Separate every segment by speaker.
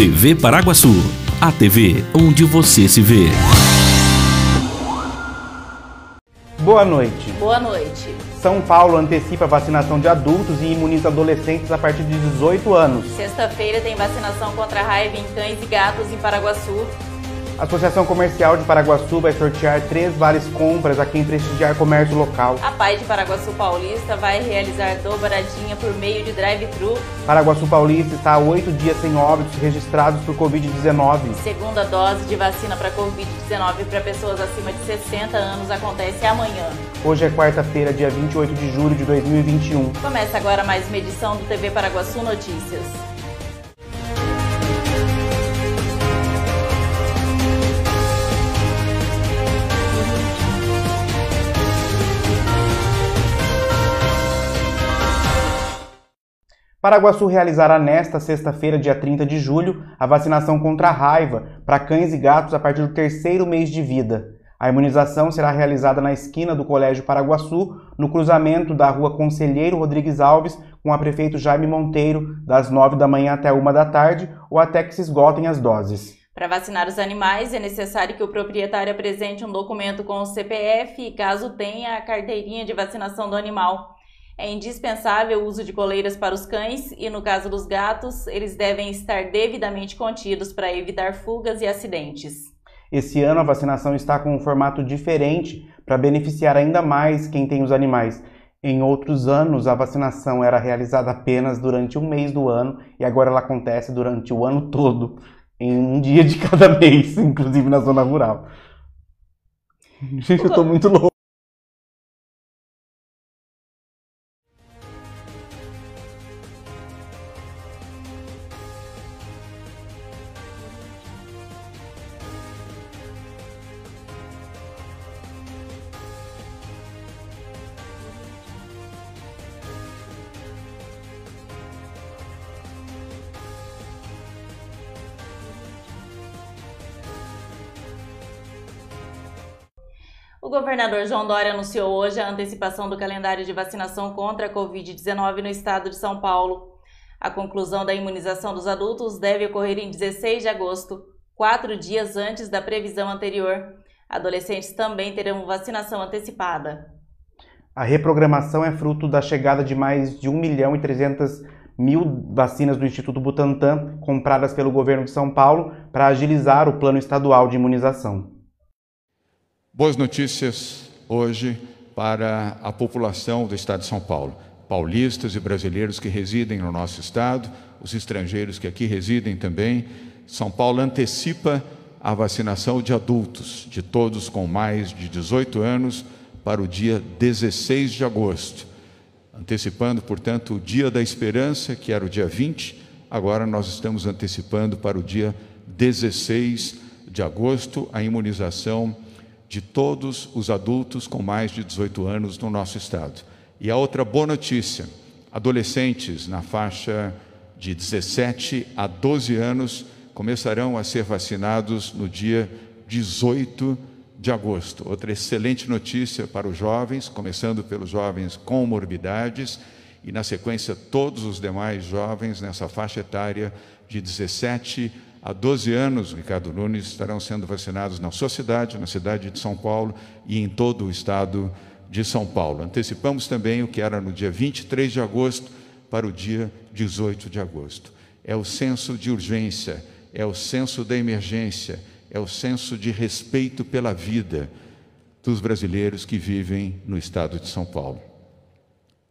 Speaker 1: TV Paraguaçu, a TV onde você se vê.
Speaker 2: Boa noite.
Speaker 3: Boa noite.
Speaker 2: São Paulo antecipa a vacinação de adultos e imuniza adolescentes a partir de 18 anos.
Speaker 3: Sexta-feira tem vacinação contra a raiva em cães e gatos em Paraguaçu.
Speaker 2: A Associação Comercial de Paraguaçu vai sortear três vales compras a quem prestigiar comércio local.
Speaker 3: A Pai de Paraguaçu Paulista vai realizar dobradinha por meio de drive-thru.
Speaker 2: Paraguaçu Paulista está há oito dias sem óbitos registrados por Covid-19.
Speaker 3: Segunda dose de vacina para Covid-19 para pessoas acima de 60 anos acontece amanhã.
Speaker 2: Hoje é quarta-feira, dia 28 de julho de 2021.
Speaker 3: Começa agora mais uma edição do TV Paraguaçu Notícias.
Speaker 2: Paraguaçu realizará nesta sexta-feira, dia 30 de julho, a vacinação contra a raiva para cães e gatos a partir do terceiro mês de vida. A imunização será realizada na esquina do Colégio Paraguaçu, no cruzamento da rua Conselheiro Rodrigues Alves com a prefeito Jaime Monteiro, das 9 da manhã até 1 da tarde ou até que se esgotem as doses.
Speaker 3: Para vacinar os animais, é necessário que o proprietário apresente um documento com o CPF e, caso tenha, a carteirinha de vacinação do animal. É indispensável o uso de coleiras para os cães e, no caso dos gatos, eles devem estar devidamente contidos para evitar fugas e acidentes.
Speaker 2: Esse ano a vacinação está com um formato diferente para beneficiar ainda mais quem tem os animais. Em outros anos, a vacinação era realizada apenas durante um mês do ano e agora ela acontece durante o ano todo, em um dia de cada mês, inclusive na zona rural. Gente, eu tô muito louco.
Speaker 3: O governador João Dória anunciou hoje a antecipação do calendário de vacinação contra a Covid-19 no estado de São Paulo. A conclusão da imunização dos adultos deve ocorrer em 16 de agosto, quatro dias antes da previsão anterior. Adolescentes também terão vacinação antecipada.
Speaker 2: A reprogramação é fruto da chegada de mais de 1 milhão e 300 mil vacinas do Instituto Butantan compradas pelo governo de São Paulo para agilizar o plano estadual de imunização.
Speaker 4: Boas notícias hoje para a população do estado de São Paulo. Paulistas e brasileiros que residem no nosso estado, os estrangeiros que aqui residem também. São Paulo antecipa a vacinação de adultos, de todos com mais de 18 anos, para o dia 16 de agosto. Antecipando, portanto, o Dia da Esperança, que era o dia 20, agora nós estamos antecipando para o dia 16 de agosto a imunização de todos os adultos com mais de 18 anos no nosso estado. E a outra boa notícia: adolescentes na faixa de 17 a 12 anos começarão a ser vacinados no dia 18 de agosto. Outra excelente notícia para os jovens, começando pelos jovens com morbidades e, na sequência, todos os demais jovens nessa faixa etária de 17 a Há 12 anos, Ricardo Nunes, estarão sendo vacinados na sua cidade, na cidade de São Paulo e em todo o estado de São Paulo. Antecipamos também o que era no dia 23 de agosto para o dia 18 de agosto. É o senso de urgência, é o senso da emergência, é o senso de respeito pela vida dos brasileiros que vivem no estado de São Paulo.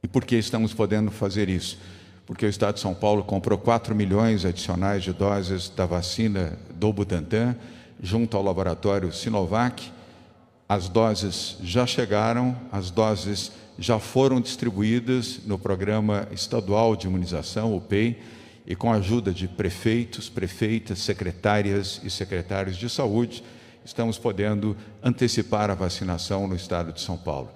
Speaker 4: E por que estamos podendo fazer isso? Porque o Estado de São Paulo comprou 4 milhões adicionais de doses da vacina do Butantan, junto ao laboratório Sinovac. As doses já chegaram, as doses já foram distribuídas no Programa Estadual de Imunização, o PEI, e com a ajuda de prefeitos, prefeitas, secretárias e secretários de saúde, estamos podendo antecipar a vacinação no estado de São Paulo.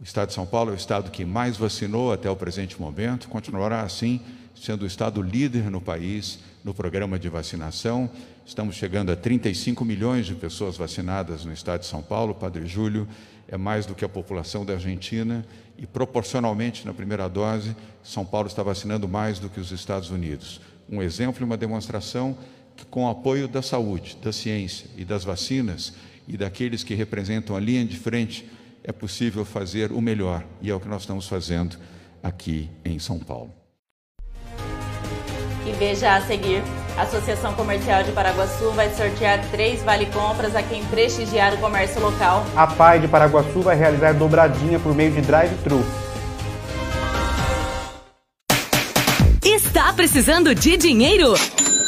Speaker 4: O estado de São Paulo é o estado que mais vacinou até o presente momento, continuará assim, sendo o estado líder no país no programa de vacinação. Estamos chegando a 35 milhões de pessoas vacinadas no estado de São Paulo. Padre Júlio é mais do que a população da Argentina e, proporcionalmente, na primeira dose, São Paulo está vacinando mais do que os Estados Unidos. Um exemplo e uma demonstração que, com o apoio da saúde, da ciência e das vacinas e daqueles que representam a linha de frente, é possível fazer o melhor, e é o que nós estamos fazendo aqui em São Paulo.
Speaker 3: E veja a seguir: a Associação Comercial de Paraguaçu vai sortear três vale-compras a quem prestigiar o comércio local.
Speaker 2: A PAI de Paraguaçu vai realizar dobradinha por meio de drive-thru.
Speaker 5: Está precisando de dinheiro?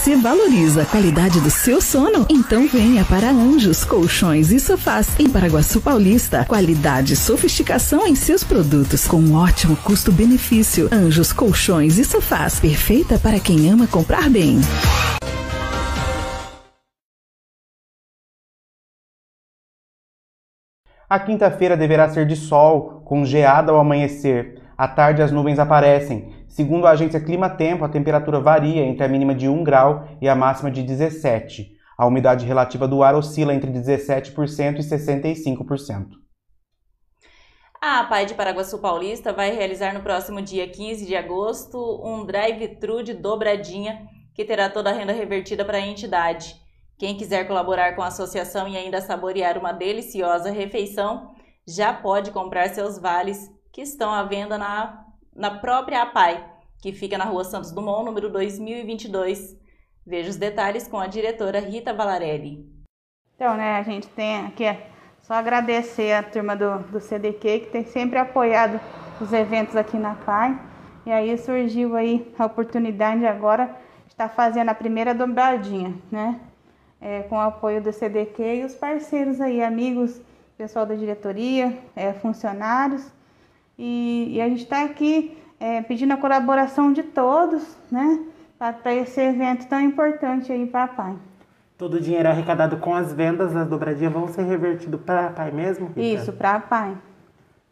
Speaker 6: Você valoriza a qualidade do seu sono? Então venha para Anjos Colchões e Sofás em Paraguaçu Paulista. Qualidade e sofisticação em seus produtos com um ótimo custo-benefício. Anjos Colchões e Sofás, perfeita para quem ama comprar bem.
Speaker 2: A quinta-feira deverá ser de sol, com geada ao amanhecer. À tarde as nuvens aparecem. Segundo a agência Clima Tempo, a temperatura varia entre a mínima de 1 grau e a máxima de 17. A umidade relativa do ar oscila entre 17% e 65%.
Speaker 3: A APAI de Paraguaçu Paulista vai realizar no próximo dia 15 de agosto um drive-thru de dobradinha que terá toda a renda revertida para a entidade. Quem quiser colaborar com a associação e ainda saborear uma deliciosa refeição, já pode comprar seus vales que estão à venda na, na própria APAI, que fica na rua Santos Dumont, número 2022. Veja os detalhes com a diretora Rita Valarelli.
Speaker 7: Então, né, a gente tem aqui é só agradecer a turma do, do CDQ que tem sempre apoiado os eventos aqui na PAI. E aí surgiu aí a oportunidade agora de estar fazendo a primeira dobradinha, né? É, com o apoio do CDQ e os parceiros aí, amigos, pessoal da diretoria, é, funcionários. E, e, a gente está aqui é, pedindo a colaboração de todos, né? Para esse evento tão importante aí para a PAI.
Speaker 8: Todo o dinheiro arrecadado com as vendas das dobradinhas vão ser revertido para a PAI mesmo? Rita?
Speaker 7: Isso, para a PAI.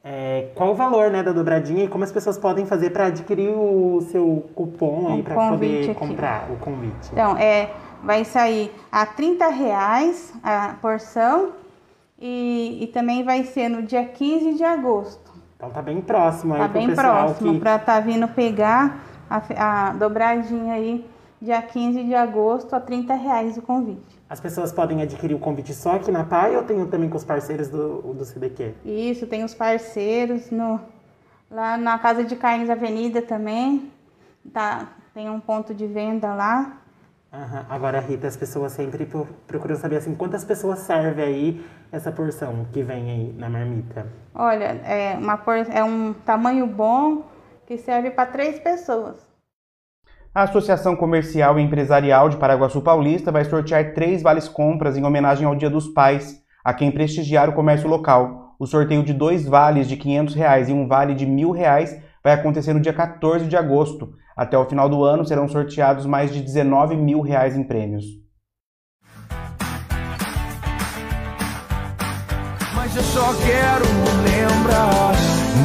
Speaker 8: É, qual o valor né, da dobradinha e como as pessoas podem fazer para adquirir o seu cupom
Speaker 7: Um
Speaker 8: para poder
Speaker 7: aqui.
Speaker 8: comprar o convite?
Speaker 7: Então, é, vai sair a 30 reais a porção e, e também vai ser no dia 15 de agosto.
Speaker 8: Então tá bem próximo aí
Speaker 7: Tá bem próximo
Speaker 8: que...
Speaker 7: para estar vindo pegar a, a dobradinha aí dia 15 de agosto a 30 reais o convite.
Speaker 8: As pessoas podem adquirir o convite só aqui na PAI ou tem também com os parceiros do, do CDQ?
Speaker 7: Isso, tem os parceiros no, lá na Casa de Carnes Avenida também. Tá, tem um ponto de venda lá.
Speaker 8: Aham. Agora, Rita, as pessoas sempre pro- procuram saber assim, quantas pessoas serve aí essa porção que vem aí na marmita?
Speaker 7: Olha, é, uma por, é um tamanho bom que serve para três pessoas.
Speaker 2: A Associação Comercial e Empresarial de Paraguaçu Paulista vai sortear três vales compras em homenagem ao Dia dos Pais, a quem prestigiar o comércio local. O sorteio de dois vales de 500 reais e um vale de 1.000 reais vai acontecer no dia 14 de agosto. Até o final do ano serão sorteados mais de 19 mil reais em prêmios.
Speaker 9: Mas eu só quero lembrar.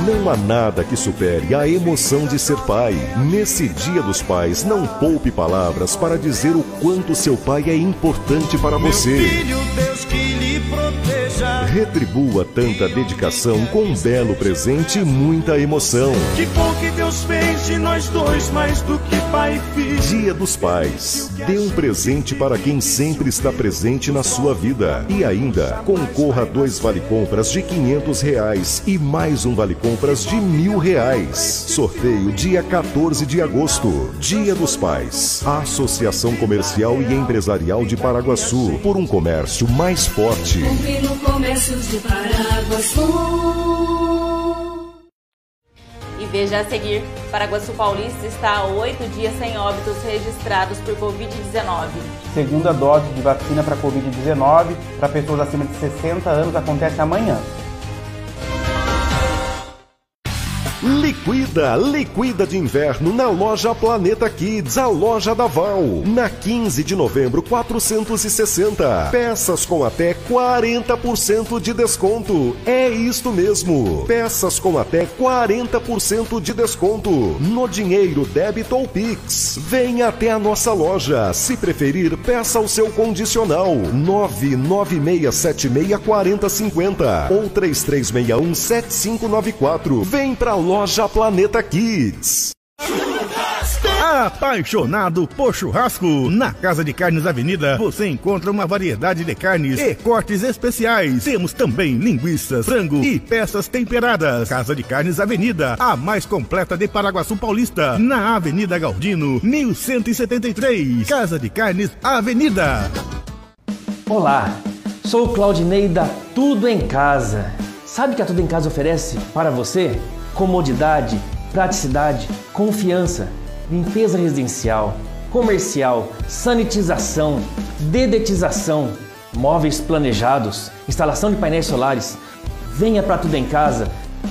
Speaker 10: Não há nada que supere a emoção de ser pai. Nesse Dia dos Pais, não poupe palavras para dizer o quanto seu pai é importante para
Speaker 9: Meu
Speaker 10: você.
Speaker 9: filho, Deus que lhe proteja. Igreja.
Speaker 10: Retribua tanta dedicação com um belo presente e muita emoção.
Speaker 9: Que bom que Deus fez de nós dois mais do que pai e filho.
Speaker 10: Dia dos Pais. Dê um presente para quem sempre está presente na sua vida. E ainda, concorra a dois vale-compras de 500 reais e mais um vale-compras de mil reais. Sorteio dia 14 de agosto. Dia dos Pais. Associação Comercial e Empresarial de Paraguaçu. Por um comércio mais forte.
Speaker 11: Compre no comércio de Paraguaçu.
Speaker 3: E veja a seguir, Paraguaçu Paulista está há oito dias sem óbitos registrados por Covid-19.
Speaker 2: Segunda dose de vacina para Covid-19 para pessoas acima de 60 anos acontece amanhã.
Speaker 10: Liquida, liquida de inverno na loja Planeta Kids, a loja da Val. Na 15 de novembro, 460. Peças com até 40% de desconto. É isto mesmo. Peças com até 40% de desconto. No dinheiro, débito ou Pix. Venha até a nossa loja. Se preferir, peça o seu condicional. 996764050 ou 33617594. Vem pra loja Planeta Kids.
Speaker 12: Apaixonado por churrasco? Na Casa de Carnes Avenida você encontra uma variedade de carnes e cortes especiais. Temos também linguiças, frango e peças temperadas. Casa de Carnes Avenida, a mais completa de Paraguaçu Paulista, na Avenida Galdino, 1173. Casa de Carnes Avenida.
Speaker 13: Olá, sou o Claudinei da Tudo em Casa. Sabe o que a Tudo em Casa oferece para você? Comodidade, praticidade, confiança, limpeza residencial, comercial, sanitização, dedetização, móveis planejados, instalação de painéis solares. Venha para Tudo em Casa.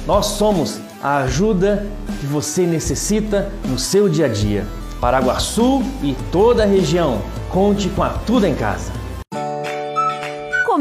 Speaker 13: Nós somos a ajuda que você necessita no seu dia a dia. Paraguaçu e toda a região. Conte com a Tudo em Casa.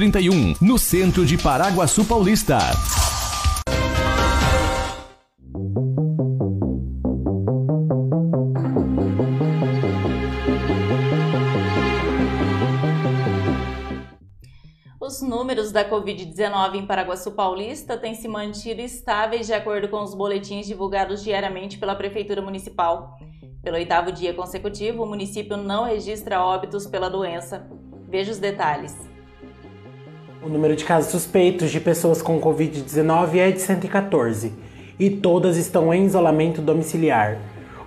Speaker 1: 631, no centro de Paraguaçu Paulista.
Speaker 3: Os números da Covid-19 em Paraguaçu Paulista têm se mantido estáveis de acordo com os boletins divulgados diariamente pela Prefeitura Municipal. Pelo oitavo dia consecutivo, o município não registra óbitos pela doença. Veja os detalhes.
Speaker 8: O número de casos suspeitos de pessoas com Covid-19 é de 114 e todas estão em isolamento domiciliar.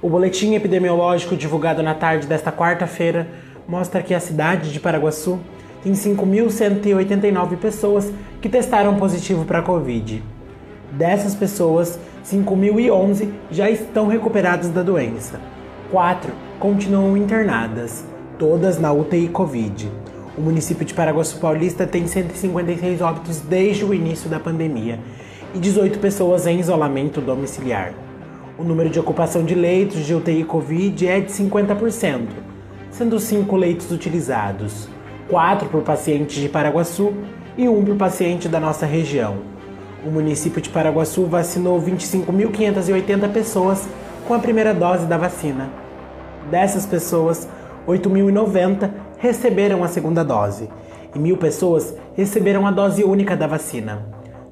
Speaker 8: O boletim epidemiológico divulgado na tarde desta quarta-feira mostra que a cidade de Paraguaçu tem 5.189 pessoas que testaram positivo para Covid. Dessas pessoas, 5.011 já estão recuperadas da doença. Quatro continuam internadas, todas na UTI Covid. O município de Paraguaçu Paulista tem 156 óbitos desde o início da pandemia e 18 pessoas em isolamento domiciliar. O número de ocupação de leitos de UTI Covid é de 50%, sendo 5 leitos utilizados, 4 por pacientes de Paraguaçu e 1 por paciente da nossa região. O município de Paraguaçu vacinou 25.580 pessoas com a primeira dose da vacina. Dessas pessoas, 8.090 receberam a segunda dose e mil pessoas receberam a dose única da vacina,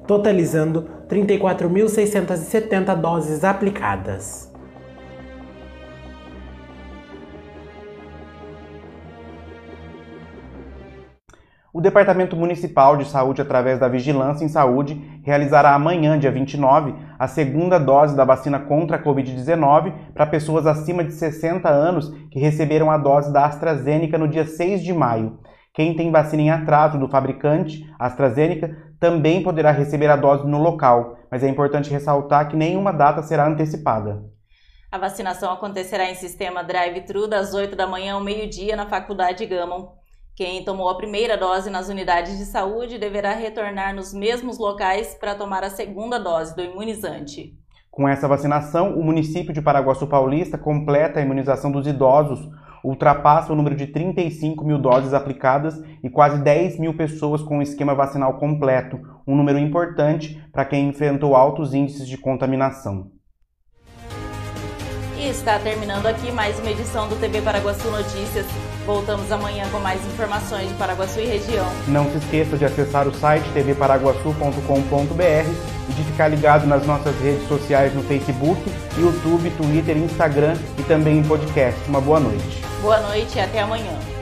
Speaker 8: totalizando 34.670 doses aplicadas.
Speaker 2: O Departamento Municipal de Saúde, através da Vigilância em Saúde, realizará amanhã, dia 29, a segunda dose da vacina contra a Covid-19 para pessoas acima de 60 anos que receberam a dose da AstraZeneca no dia 6 de maio. Quem tem vacina em atraso do fabricante, AstraZeneca, também poderá receber a dose no local, mas é importante ressaltar que nenhuma data será antecipada.
Speaker 3: A vacinação acontecerá em sistema drive-thru das 8 da manhã ao meio-dia na Faculdade Gama. Quem tomou a primeira dose nas unidades de saúde deverá retornar nos mesmos locais para tomar a segunda dose do imunizante.
Speaker 2: Com essa vacinação, o município de Paraguaçu Paulista completa a imunização dos idosos, ultrapassa o número de 35 mil doses aplicadas e quase 10 mil pessoas com o esquema vacinal completo, um número importante para quem enfrentou altos índices de contaminação.
Speaker 3: Está terminando aqui mais uma edição do TV Paraguaçu Notícias. Voltamos amanhã com mais informações de Paraguaçu e região.
Speaker 2: Não se esqueça de acessar o site tvparaguaçu.com.br e de ficar ligado nas nossas redes sociais no Facebook, YouTube, Twitter, Instagram e também em podcast. Uma boa noite.
Speaker 3: Boa noite e até amanhã.